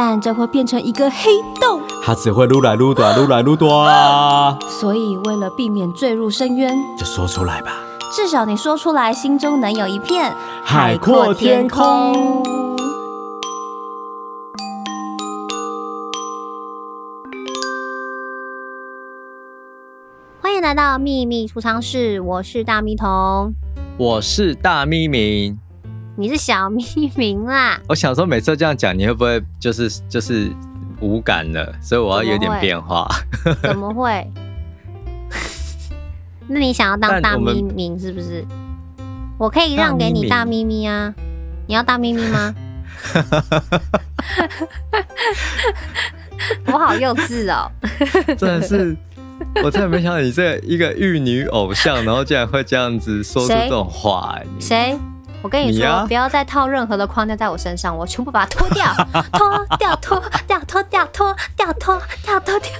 但这会变成一个黑洞，它只会撸来撸短，撸来撸短。所以为了避免坠入深渊，就说出来吧。至少你说出来，心中能有一片海阔天空。欢迎来到秘密储藏室，我是大咪童。我是大咪明，你是小咪明啦。我想说，每次这样讲，你会不会就是就是无感了？所以我要有点变化。怎么会？那你想要当大咪咪是不是？我，可以让给你大咪咪啊！你要大咪咪吗？我好幼稚哦！真的是。我真的没想到你这一个玉女偶像，然后竟然会这样子说出这种话哎！谁？我跟你说，你啊、不要再套任何的框架在我身上，我全部把它 脱掉，脱掉，脱掉，脱掉，脱掉，脱掉，脱掉。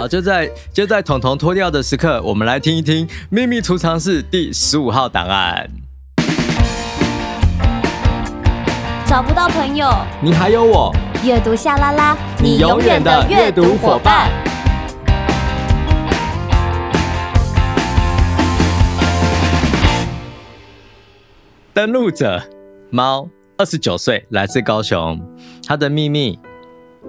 好，就在就在彤彤脱掉的时刻，我们来听一听《秘密储藏室》第十五号档案。找不到朋友，你还有我。阅读夏拉拉，你永远的阅读伙伴。登录者猫，二十九岁，来自高雄。他的秘密，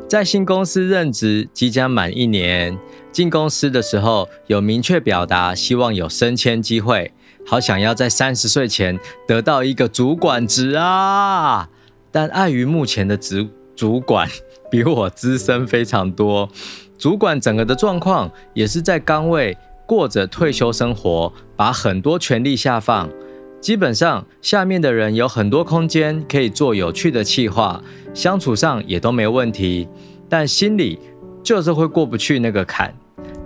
在新公司任职即将满一年，进公司的时候有明确表达希望有升迁机会，好想要在三十岁前得到一个主管职啊！但碍于目前的职主管 比我资深非常多，主管整个的状况也是在岗位过着退休生活，把很多权力下放。基本上，下面的人有很多空间可以做有趣的企划，相处上也都没问题，但心里就是会过不去那个坎。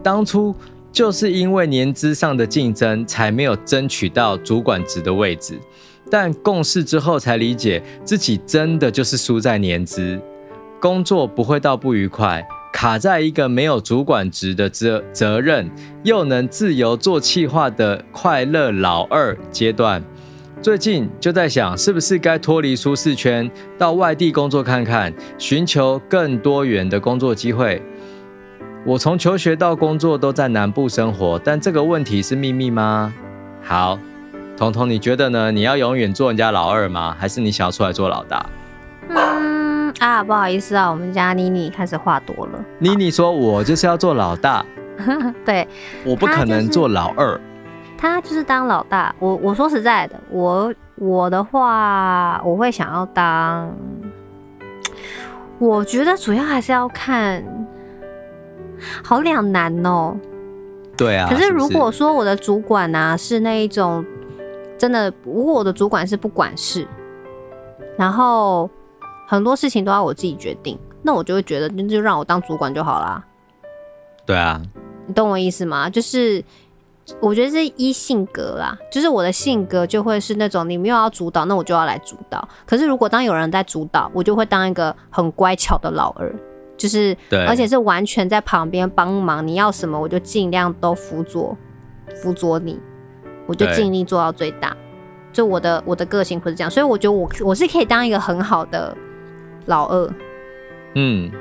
当初就是因为年资上的竞争，才没有争取到主管职的位置。但共事之后才理解，自己真的就是输在年资，工作不会到不愉快。卡在一个没有主管职的责责任，又能自由做企划的快乐老二阶段，最近就在想，是不是该脱离舒适圈，到外地工作看看，寻求更多元的工作机会。我从求学到工作都在南部生活，但这个问题是秘密吗？好，彤彤，你觉得呢？你要永远做人家老二吗？还是你想要出来做老大？啊，不好意思啊，我们家妮妮开始话多了。妮妮说：“我就是要做老大。”对，我不可能做老二。他就是当老大。我我说实在的，我我的话，我会想要当。我觉得主要还是要看，好两难哦。对啊。可是如果说我的主管啊是那一种真的，如果我的主管是不管事，然后。很多事情都要我自己决定，那我就会觉得，那就让我当主管就好啦。对啊，你懂我意思吗？就是我觉得是一性格啦，就是我的性格就会是那种你没有要主导，那我就要来主导。可是如果当有人在主导，我就会当一个很乖巧的老二，就是对，而且是完全在旁边帮忙，你要什么我就尽量都辅佐辅佐你，我就尽力做到最大。就我的我的个性会是这样，所以我觉得我我是可以当一个很好的。老二，嗯，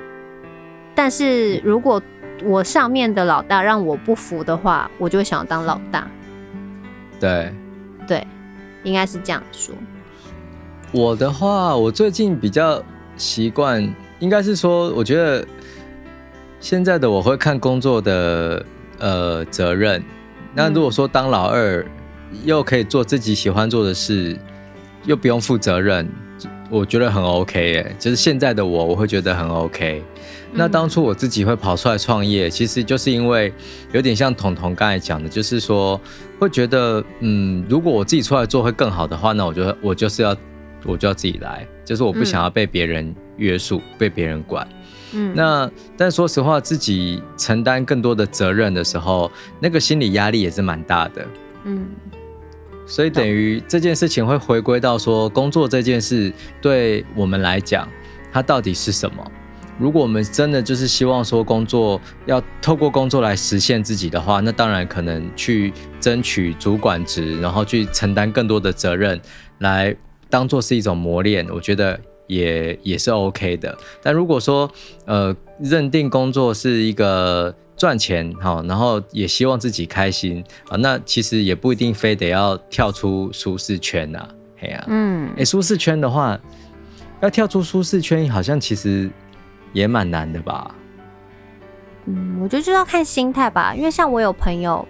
但是如果我上面的老大让我不服的话，我就会想要当老大。对，对，应该是这样说。我的话，我最近比较习惯，应该是说，我觉得现在的我会看工作的呃责任。那如果说当老二，又可以做自己喜欢做的事，又不用负责任。我觉得很 OK 耶，就是现在的我，我会觉得很 OK。那当初我自己会跑出来创业，其实就是因为有点像彤彤刚才讲的，就是说会觉得，嗯，如果我自己出来做会更好的话，那我就我就是要我就要自己来，就是我不想要被别人约束，被别人管。嗯，那但说实话，自己承担更多的责任的时候，那个心理压力也是蛮大的。嗯，所以等于这件事情会回归到说，工作这件事对我们来讲，它到底是什么？如果我们真的就是希望说工作要透过工作来实现自己的话，那当然可能去争取主管职，然后去承担更多的责任，来当做是一种磨练，我觉得也也是 OK 的。但如果说呃认定工作是一个赚钱哈，然后也希望自己开心啊，那其实也不一定非得要跳出舒适圈呐，嘿呀，嗯，哎，舒适圈的话，要跳出舒适圈，好像其实。也蛮难的吧，嗯，我觉得就要看心态吧。因为像我有朋友，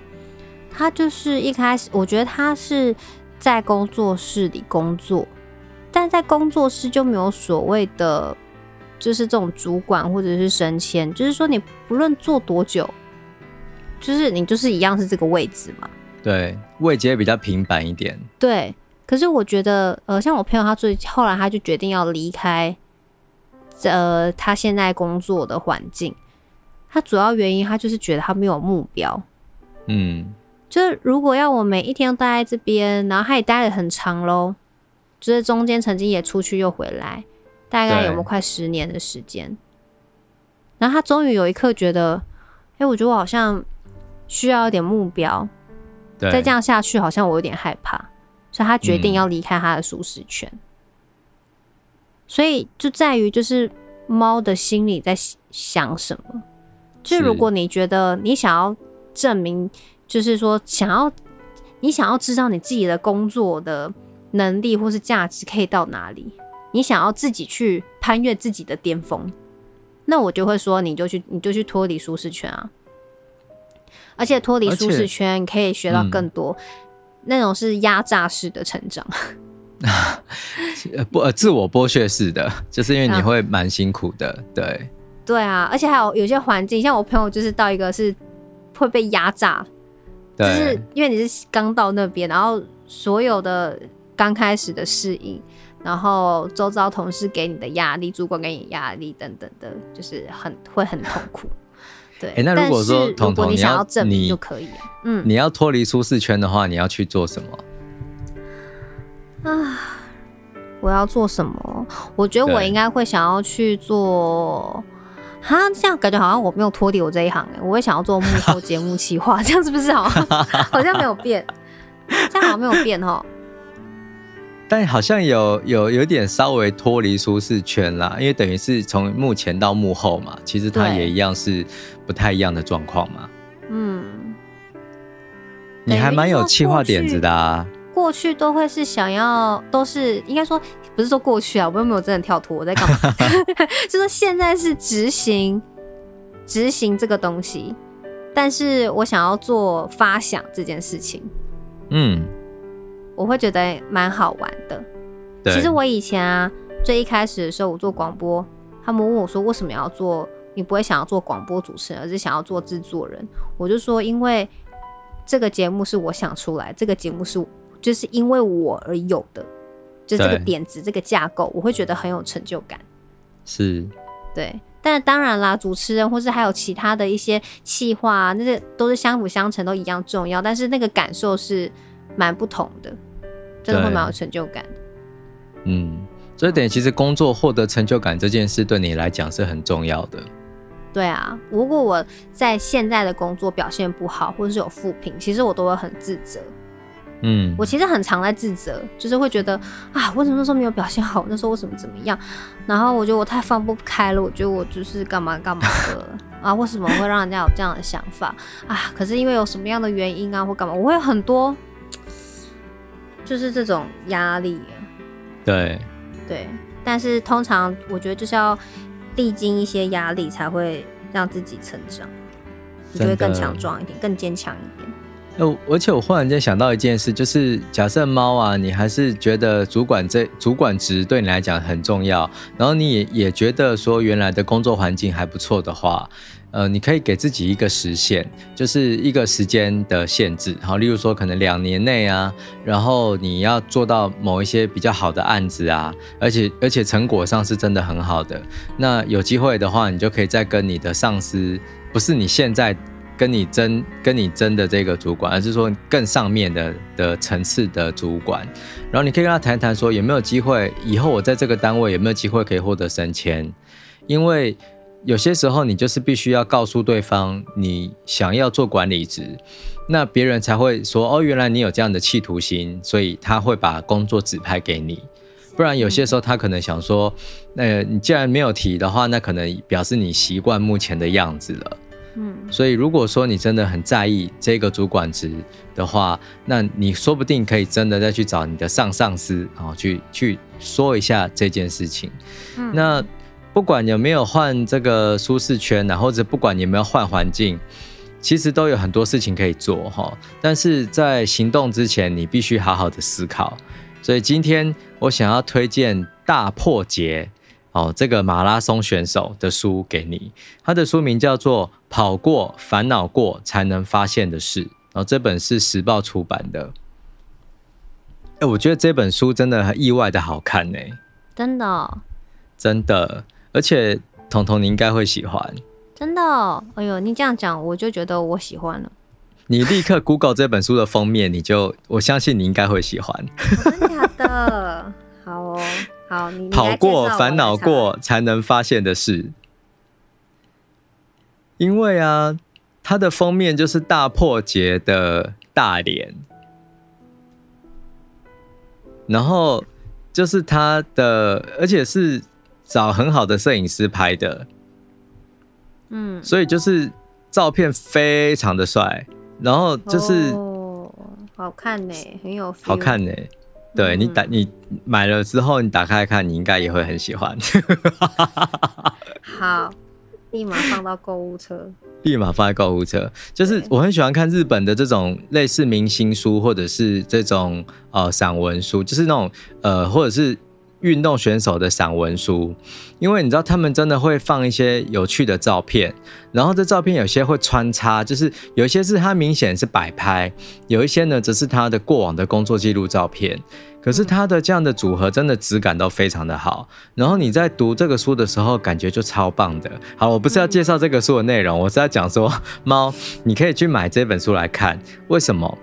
他就是一开始，我觉得他是在工作室里工作，但在工作室就没有所谓的，就是这种主管或者是升迁，就是说你不论做多久，就是你就是一样是这个位置嘛。对，位阶比较平板一点。对，可是我觉得，呃，像我朋友，他最后来他就决定要离开。呃，他现在工作的环境，他主要原因他就是觉得他没有目标。嗯，就是如果要我每一天都待在这边，然后他也待了很长喽，就是中间曾经也出去又回来，大概有没有快十年的时间？然后他终于有一刻觉得，哎，我觉得我好像需要一点目标，再这样下去好像我有点害怕，所以他决定要离开他的舒适圈。所以就在于，就是猫的心里在想什么。就如果你觉得你想要证明，就是说想要你想要知道你自己的工作的能力或是价值可以到哪里，你想要自己去攀越自己的巅峰，那我就会说，你就去你就去脱离舒适圈啊。而且脱离舒适圈可以学到更多，那种是压榨式的成长。不，呃，自我剥削式的，就是因为你会蛮辛苦的，啊，对。对啊，而且还有有些环境，像我朋友就是到一个是会被压榨，就是因为你是刚到那边，然后所有的刚开始的适应，然后周遭同事给你的压力，主管给你压力等等的，就是很会很痛苦。对，欸，那如果说彤彤，你想要证明就可以，嗯，你要脱离舒适圈的话，你要去做什么？啊，我要做什么？我觉得我应该会想要去做，哈，这样感觉好像我没有脱离我这一行哎，我会想要做幕后节目企划，这样是不是好像 好像没有变？这样好像没有变哦。但好像有有有点稍微脱离舒适圈啦，因为等于是从幕前到幕后嘛，其实它也一样是不太一样的状况嘛。嗯，你还蛮有企划点子的啊。过去都会是想要，都是应该说不是说过去啊，我又没有真的跳脱，我在干嘛？就说现在是执行执行这个东西，但是我想要做发想这件事情，嗯，我会觉得蛮好玩的。其实我以前啊，最一开始的时候，我做广播，他们问我说为什么要做，你不会想要做广播主持人，而是想要做制作人？我就说，因为这个节目是我想出来，这个节目是。就是因为我而有的，就是这个点子、这个架构，我会觉得很有成就感。是，对。但当然啦，主持人或是还有其他的一些企划啊，那些都是相辅相成，都一样重要。但是那个感受是蛮不同的，真的会蛮有成就感。嗯，所以等于其实工作获得成就感这件事，对你来讲是很重要的。对啊，如果我在现在的工作表现不好，或者是有负评，其实我都会很自责。嗯，我其实很常在自责，就是会觉得啊，为什么那时候没有表现好？那时候为什么怎么样？然后我觉得我太放不开了，我觉得我就是干嘛干嘛的 啊？为什么会让人家有这样的想法啊？可是因为有什么样的原因啊，或干嘛？我会有很多，就是这种压力。对对，但是通常我觉得就是要历经一些压力，才会让自己成长，你就会更强壮一点，更坚强一点。呃，而且我忽然间想到一件事，就是假设猫啊，你还是觉得主管这主管职对你来讲很重要，然后你也也觉得说原来的工作环境还不错的话。呃，你可以给自己一个时限，就是一个时间的限制。好，例如说可能两年内啊，然后你要做到某一些比较好的案子啊，而且而且成果上是真的很好的。那有机会的话，你就可以再跟你的上司，不是你现在跟你争跟你争的这个主管，而是说更上面的的层次的主管，然后你可以跟他谈谈说有没有机会，以后我在这个单位有没有机会可以获得升迁，因为。有些时候，你就是必须要告诉对方你想要做管理职，那别人才会说哦，原来你有这样的企图心，所以他会把工作指派给你。不然有些时候他可能想说，呃，你既然没有提的话，那可能表示你习惯目前的样子了。嗯，所以如果说你真的很在意这个主管职的话，那你说不定可以真的再去找你的上上司，然后去去说一下这件事情。嗯，那。不管有没有换这个舒适圈呐，或者不管有没有换环境，其实都有很多事情可以做哈。但是在行动之前，你必须好好的思考。所以今天我想要推荐大破节哦，这个马拉松选手的书给你。他的书名叫做《跑过烦恼过才能发现的事》，然后这本是时报出版的。哎，我觉得这本书真的很意外的好看呢，真的哦，真的。而且，彤彤你应该会喜欢，真的哦。哎呦，你这样讲，我就觉得我喜欢了。你立刻 Google 这本书的封面，你就我相信你应该会喜欢。真的假的？好哦，好，你跑过烦恼过才能发现的事。因为啊，它的封面就是大破节的大脸，然后就是它的，而且是。找很好的摄影师拍的，嗯，所以就是照片非常的帅，然后就是、哦、好看呢，很有好看呢。对、嗯、你打你买了之后，你打开看，你应该也会很喜欢。好，立马放到购物车，立马放在购物车。就是我很喜欢看日本的这种类似明星书，或者是这种呃散文书，就是那种呃或者是。运动选手的散文书，因为你知道他们真的会放一些有趣的照片，然后这照片有些会穿插，就是有一些是他明显是摆拍，有一些呢则是他的过往的工作记录照片。可是他的这样的组合真的质感都非常的好，然后你在读这个书的时候感觉就超棒的。好，我不是要介绍这个书的内容，我是要讲说猫，你可以去买这本书来看，为什么？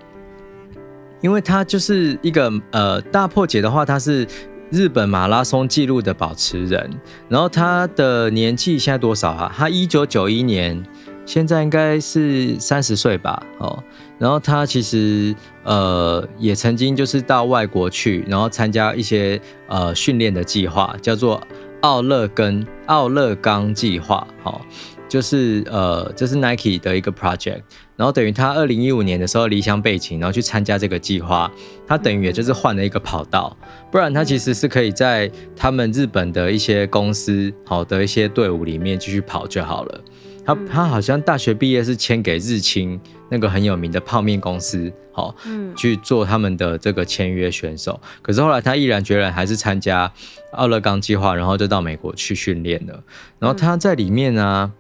因为它就是一个呃大破解的话，它是。日本马拉松纪录的保持人，然后他的年纪现在多少啊？他一九九一年，现在应该是三十岁吧。哦，然后他其实呃也曾经就是到外国去，然后参加一些呃训练的计划，叫做奥勒根奥勒冈计划。哦，就是呃这是 Nike 的一个 project。然后等于他二零一五年的时候离乡背井，然后去参加这个计划，他等于也就是换了一个跑道，不然他其实是可以在他们日本的一些公司好的一些队伍里面继续跑就好了。他他好像大学毕业是签给日清那个很有名的泡面公司，好，去做他们的这个签约选手。可是后来他毅然决然还是参加奥勒冈计划，然后就到美国去训练了。然后他在里面呢、啊，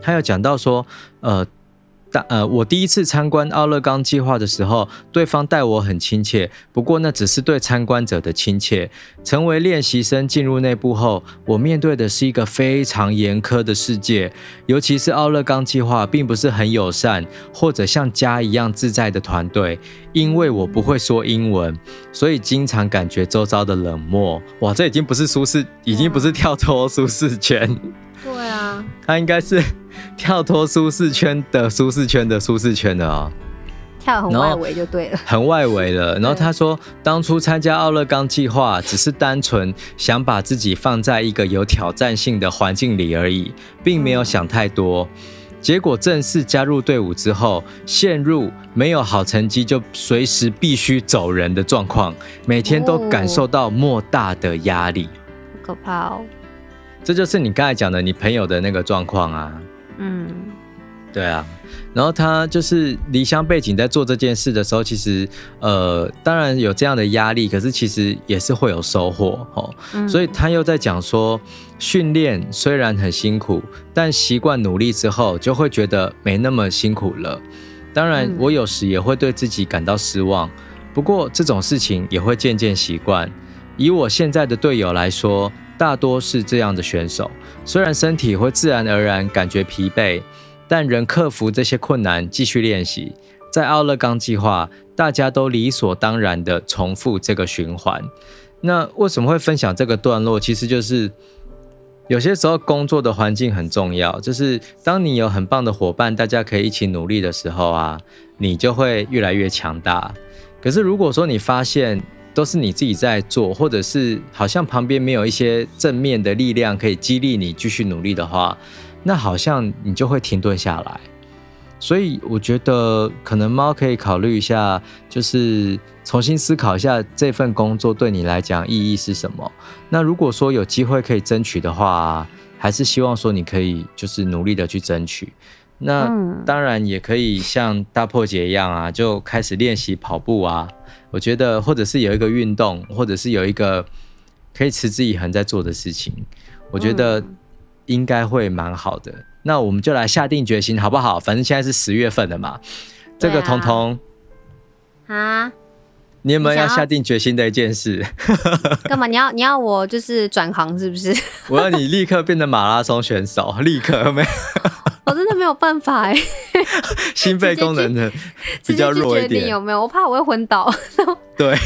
他有讲到说，呃。但呃，我第一次参观奥勒冈计划的时候，对方待我很亲切，不过那只是对参观者的亲切。成为练习生进入内部后，我面对的是一个非常严苛的世界，尤其是奥勒冈计划并不是很友善或者像家一样自在的团队。因为我不会说英文，所以经常感觉周遭的冷漠。哇，这已经不是舒适，已经不是跳脱舒适圈。对啊，他应该是。跳脱舒适圈的舒适圈的舒适圈的啊、喔，跳很外围就对了，很外围了。然后他说，当初参加奥勒冈计划只是单纯想把自己放在一个有挑战性的环境里而已，并没有想太多。结果正式加入队伍之后，陷入没有好成绩就随时必须走人的状况，每天都感受到莫大的压力，可怕哦。这就是你刚才讲的你朋友的那个状况啊。嗯，对啊。然后他就是离乡背景，在做这件事的时候，其实呃，当然有这样的压力，可是其实也是会有收获哦。嗯、所以他又在讲说，训练虽然很辛苦，但习惯努力之后，就会觉得没那么辛苦了。当然，我有时也会对自己感到失望，不过这种事情也会渐渐习惯。以我现在的队友来说，大多是这样的选手，虽然身体会自然而然感觉疲惫。但仍克服这些困难，继续练习。在奥勒冈计划，大家都理所当然地重复这个循环。那为什么会分享这个段落？其实就是有些时候工作的环境很重要，就是当你有很棒的伙伴，大家可以一起努力的时候啊，你就会越来越强大。可是如果说你发现都是你自己在做，或者是好像旁边没有一些正面的力量可以激励你继续努力的话，那好像你就会停顿下来，所以我觉得可能猫可以考虑一下，就是重新思考一下这份工作对你来讲意义是什么。那如果说有机会可以争取的话，还是希望说你可以就是努力的去争取。那当然也可以像大破解一样啊，就开始练习跑步啊。我觉得或者是有一个运动，或者是有一个可以持之以恒在做的事情，我觉得。应该会蛮好的，那我们就来下定决心，好不好？反正现在是十月份了嘛，啊、这个彤彤啊，你有没有要下定决心的一件事？干嘛？你要你要我就是转行是不是？我要你立刻变成马拉松选手，立刻没有？我真的没有办法哎，心肺功能的 比较弱一点，有没有？我怕我会昏倒。对，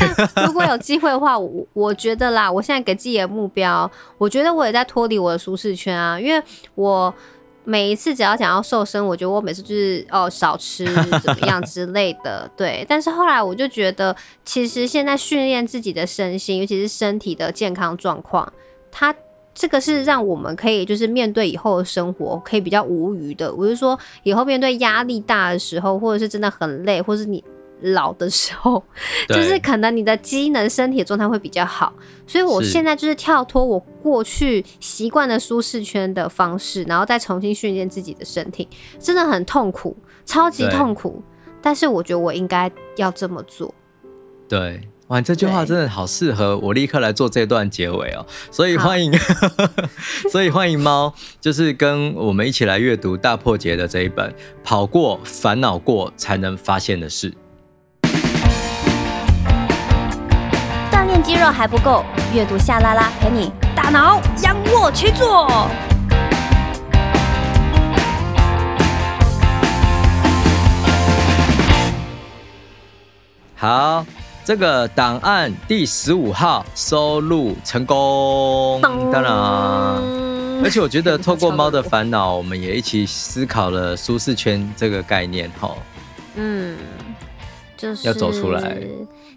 如果有机会的话，我我觉得啦，我现在给自己的目标，我觉得我也在脱离我的舒适圈啊，因为我每一次只要想要瘦身，我觉得我每次就是哦少吃怎么样之类的，对。但是后来我就觉得，其实现在训练自己的身心，尤其是身体的健康状况，它。这个是让我们可以就是面对以后的生活可以比较无余的。我是说，以后面对压力大的时候，或者是真的很累，或是你老的时候，就是可能你的机能、身体的状态会比较好。所以我现在就是跳脱我过去习惯的舒适圈的方式，然后再重新训练自己的身体，真的很痛苦，超级痛苦。但是我觉得我应该要这么做。对。哇，这句话真的好适合我立刻来做这段结尾哦！所以欢迎，所以欢迎猫，就是跟我们一起来阅读大破解的这一本《跑过、烦恼过才能发现的事》。锻炼肌肉还不够，阅读下拉拉陪你大脑仰卧起坐。好。这个档案第十五号收录成功，当然，而且我觉得透过猫的烦恼，我们也一起思考了舒适圈这个概念，哈，嗯，就是要走出来。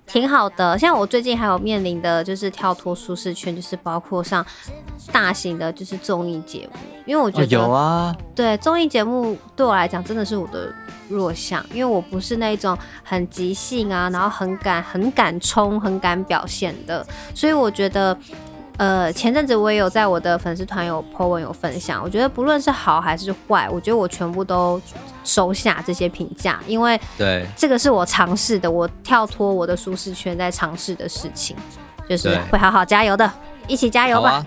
挺好的，像我最近还有面临的就是跳脱舒适圈，就是包括上大型的，就是综艺节目，因为我觉得、哦、有啊，对综艺节目对我来讲真的是我的弱项，因为我不是那种很即兴啊，然后很敢、很敢冲、很敢表现的，所以我觉得。呃，前阵子我也有在我的粉丝团有 po 文有分享，我觉得不论是好还是坏，我觉得我全部都收下这些评价，因为对。这个是我尝试的，我跳脱我的舒适圈在尝试的事情，就是会好好加油的，一起加油吧。啊、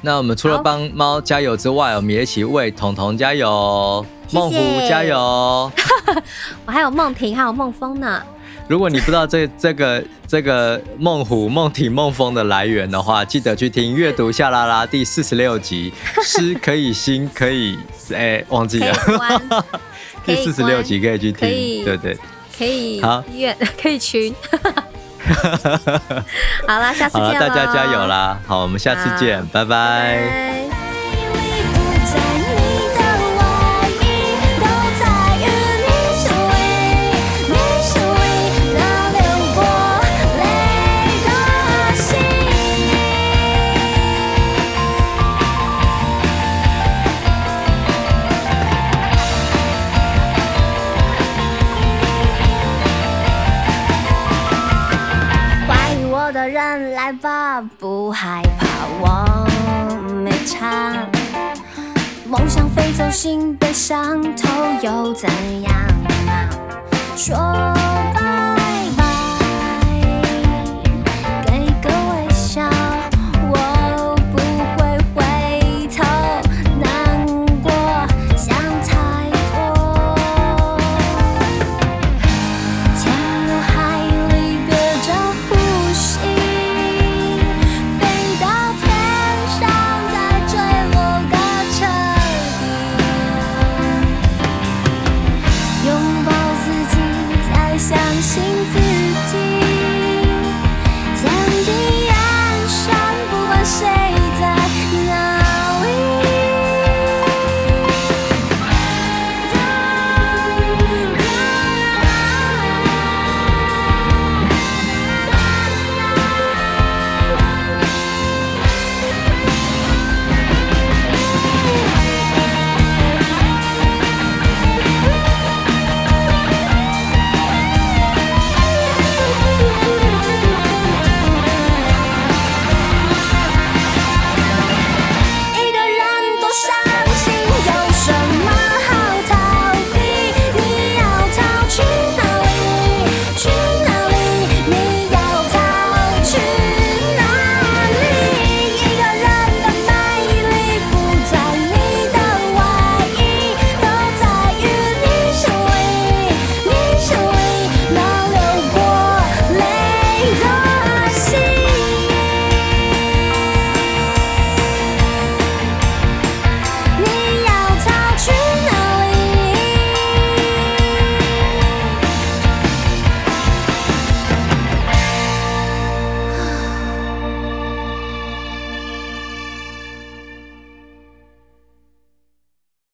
那我们除了帮猫加油之外，我们也一起为彤彤加油，梦虎加油，我还有梦婷还有梦峰呢。如果你不知道这这个这个梦虎、梦挺、梦风的来源的话，记得去听阅读夏拉拉第四十六集，诗可以心可以哎、欸、忘记了，第四十六集可以去听，以对，对对，可以好愿可以群，好啦，下次见好，大家加油啦！好，我们下次见，拜拜。拜拜。不害怕，我没差，梦想飞走。心被伤透又怎样啊？说。